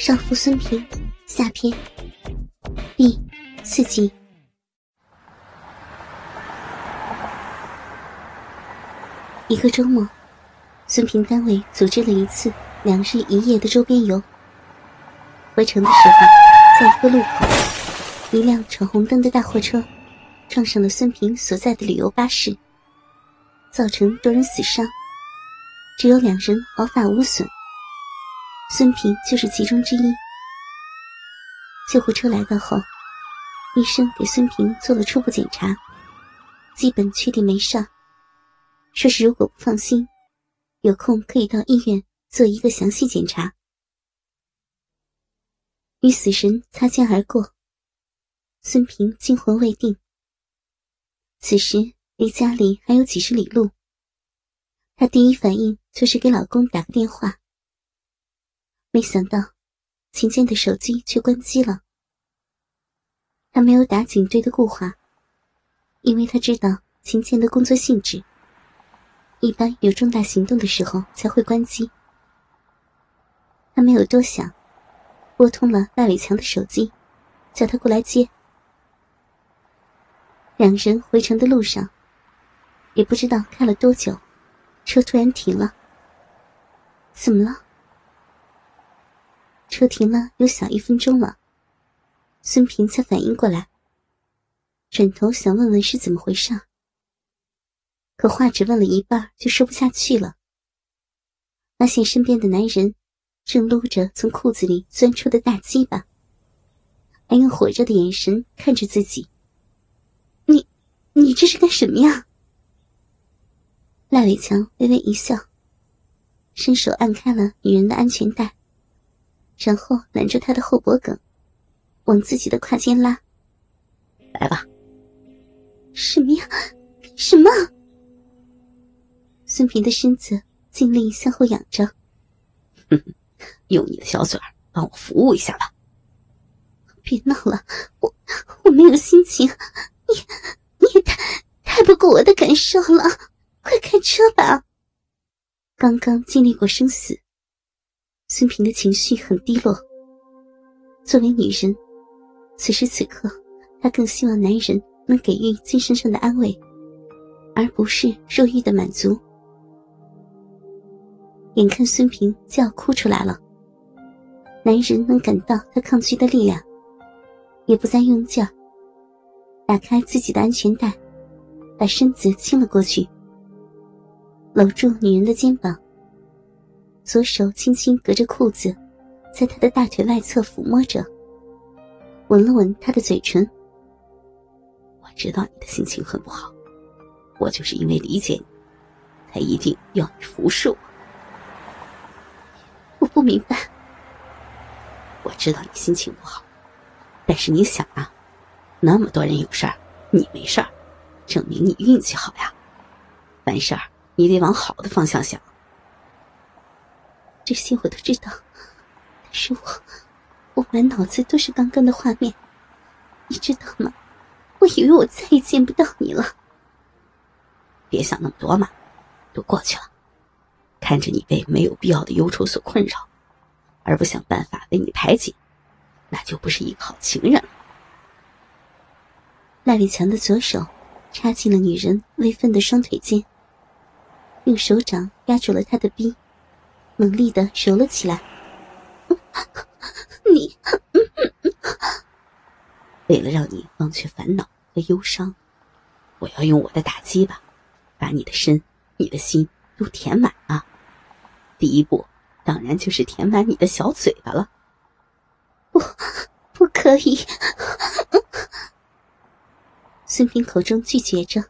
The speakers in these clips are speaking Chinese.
少妇孙平下篇第四集。一个周末，孙平单位组织了一次两日一夜的周边游。回城的时候，在一个路口，一辆闯红灯的大货车撞上了孙平所在的旅游巴士，造成多人死伤，只有两人毫发无损。孙平就是其中之一。救护车来到后，医生给孙平做了初步检查，基本确定没事，说是如果不放心，有空可以到医院做一个详细检查。与死神擦肩而过，孙平惊魂未定。此时离家里还有几十里路，她第一反应就是给老公打个电话。没想到，秦健的手机却关机了。他没有打警队的固话，因为他知道秦健的工作性质，一般有重大行动的时候才会关机。他没有多想，拨通了赖伟强的手机，叫他过来接。两人回城的路上，也不知道开了多久，车突然停了。怎么了？车停了有小一分钟了，孙平才反应过来，转头想问问是怎么回事，可话只问了一半就说不下去了。发现身边的男人正撸着从裤子里钻出的大鸡巴，还用火热的眼神看着自己。你，你这是干什么呀？赖伟强微微一笑，伸手按开了女人的安全带。然后揽住他的后脖梗，往自己的胯间拉。来吧。什么呀？什么？孙平的身子尽力向后仰着。哼哼，用你的小嘴儿帮我服务一下吧。别闹了，我我没有心情。你你也太太不顾我的感受了。快开车吧。刚刚经历过生死。孙平的情绪很低落。作为女人，此时此刻，她更希望男人能给予精神上的安慰，而不是肉欲的满足。眼看孙平就要哭出来了，男人能感到她抗拒的力量，也不再用劲儿，打开自己的安全带，把身子倾了过去，搂住女人的肩膀。左手轻轻隔着裤子，在他的大腿外侧抚摸着，吻了吻他的嘴唇。我知道你的心情很不好，我就是因为理解你，才一定要你服侍我。我不明白。我知道你心情不好，但是你想啊，那么多人有事儿，你没事儿，证明你运气好呀。凡事儿你得往好的方向想。这些我都知道，但是我我满脑子都是刚刚的画面，你知道吗？我以为我再也见不到你了。别想那么多嘛，都过去了。看着你被没有必要的忧愁所困扰，而不想办法为你排解，那就不是一个好情人了。赖伟强的左手插进了女人微分的双腿间，用手掌压住了她的逼。猛力的揉了起来。你，为了让你忘却烦恼和忧伤，我要用我的打击吧，把你的身、你的心都填满啊！第一步，当然就是填满你的小嘴巴了。不，不可以！孙平口中拒绝着，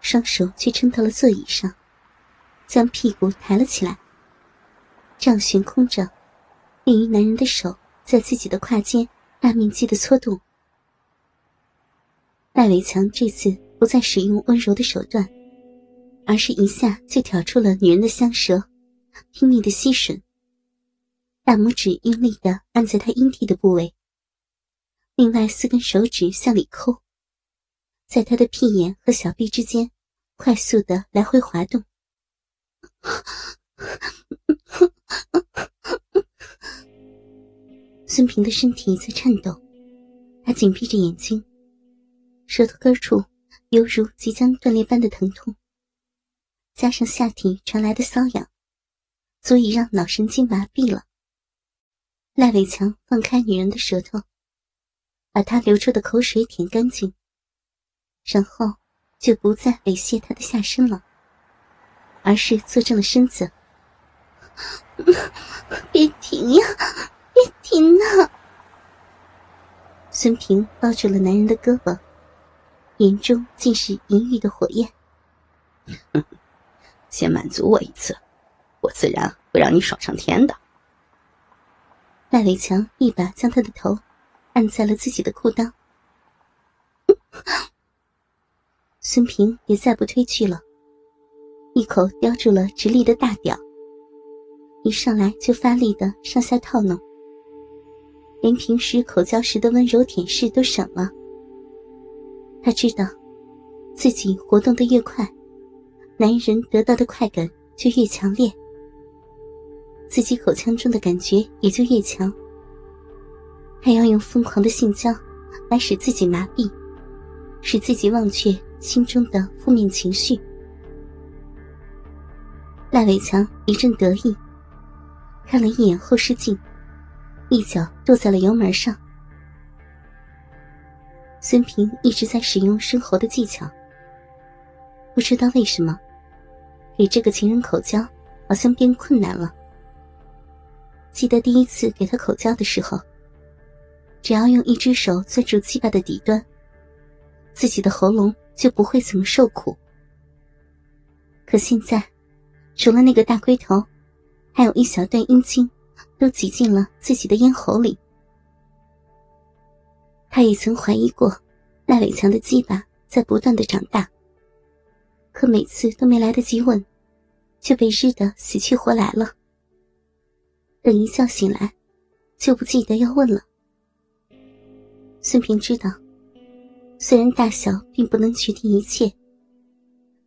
双手却撑到了座椅上，将屁股抬了起来。这样悬空着，便于男人的手在自己的胯间大面积的搓动。赖伟强这次不再使用温柔的手段，而是一下就挑出了女人的香舌，拼命的吸吮。大拇指用力的按在她阴蒂的部位，另外四根手指向里抠，在她的屁眼和小臂之间快速的来回滑动。孙平的身体在颤抖，他紧闭着眼睛，舌头根处犹如即将断裂般的疼痛，加上下体传来的瘙痒，足以让脑神经麻痹了。赖伟强放开女人的舌头，把她流出的口水舔干净，然后就不再猥亵她的下身了，而是坐正了身子。别停呀！别停啊！孙平抱住了男人的胳膊，眼中尽是淫欲的火焰。先满足我一次，我自然会让你爽上天的。赖伟强一把将他的头按在了自己的裤裆，孙平也再不推拒了，一口叼住了直立的大屌。一上来就发力的上下套弄，连平时口交时的温柔舔舐都省了。他知道，自己活动的越快，男人得到的快感就越强烈，自己口腔中的感觉也就越强。还要用疯狂的性交来使自己麻痹，使自己忘却心中的负面情绪。赖伟强一阵得意。看了一眼后视镜，一脚跺在了油门上。孙平一直在使用生活的技巧，不知道为什么，给这个情人口交好像变困难了。记得第一次给他口交的时候，只要用一只手攥住鸡巴的底端，自己的喉咙就不会怎么受苦。可现在，除了那个大龟头。还有一小段阴茎，都挤进了自己的咽喉里。他也曾怀疑过，赖伟强的鸡巴在不断的长大。可每次都没来得及问，就被日得死去活来了。等一觉醒来，就不记得要问了。孙平知道，虽然大小并不能决定一切，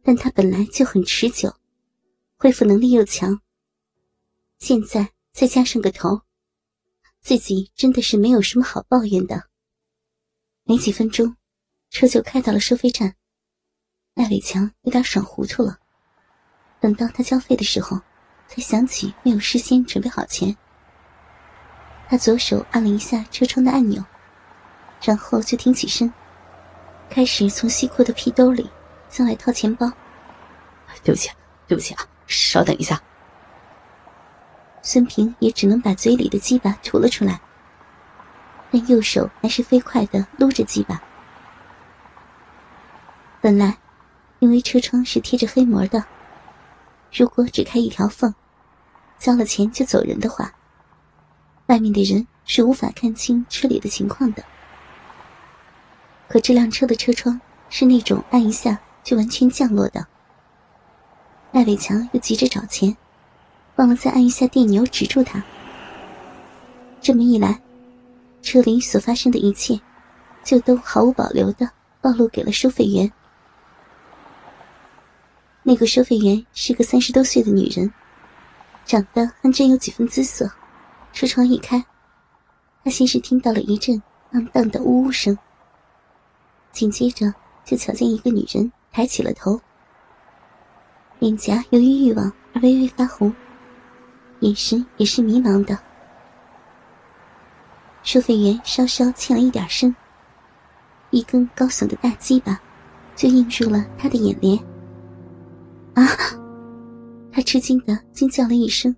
但他本来就很持久，恢复能力又强。现在再加上个头，自己真的是没有什么好抱怨的。没几分钟，车就开到了收费站。赖伟强有点爽糊涂了。等到他交费的时候，才想起没有事先准备好钱。他左手按了一下车窗的按钮，然后就挺起身，开始从西裤的屁兜里向外掏钱包。对不起，对不起啊，稍等一下。孙平也只能把嘴里的鸡巴吐了出来，但右手还是飞快的撸着鸡巴。本来，因为车窗是贴着黑膜的，如果只开一条缝，交了钱就走人的话，外面的人是无法看清车里的情况的。可这辆车的车窗是那种按一下就完全降落的，赖伟强又急着找钱。忘了再按一下电钮止住他。这么一来，车里所发生的一切，就都毫无保留的暴露给了收费员。那个收费员是个三十多岁的女人，长得还真有几分姿色。车窗一开，他先是听到了一阵荡荡的呜呜声，紧接着就瞧见一个女人抬起了头，脸颊由于欲望而微微发红。眼神也是迷茫的。收费员稍稍欠了一点声，一根高耸的大鸡巴就映入了他的眼帘。啊！他吃惊的惊叫了一声，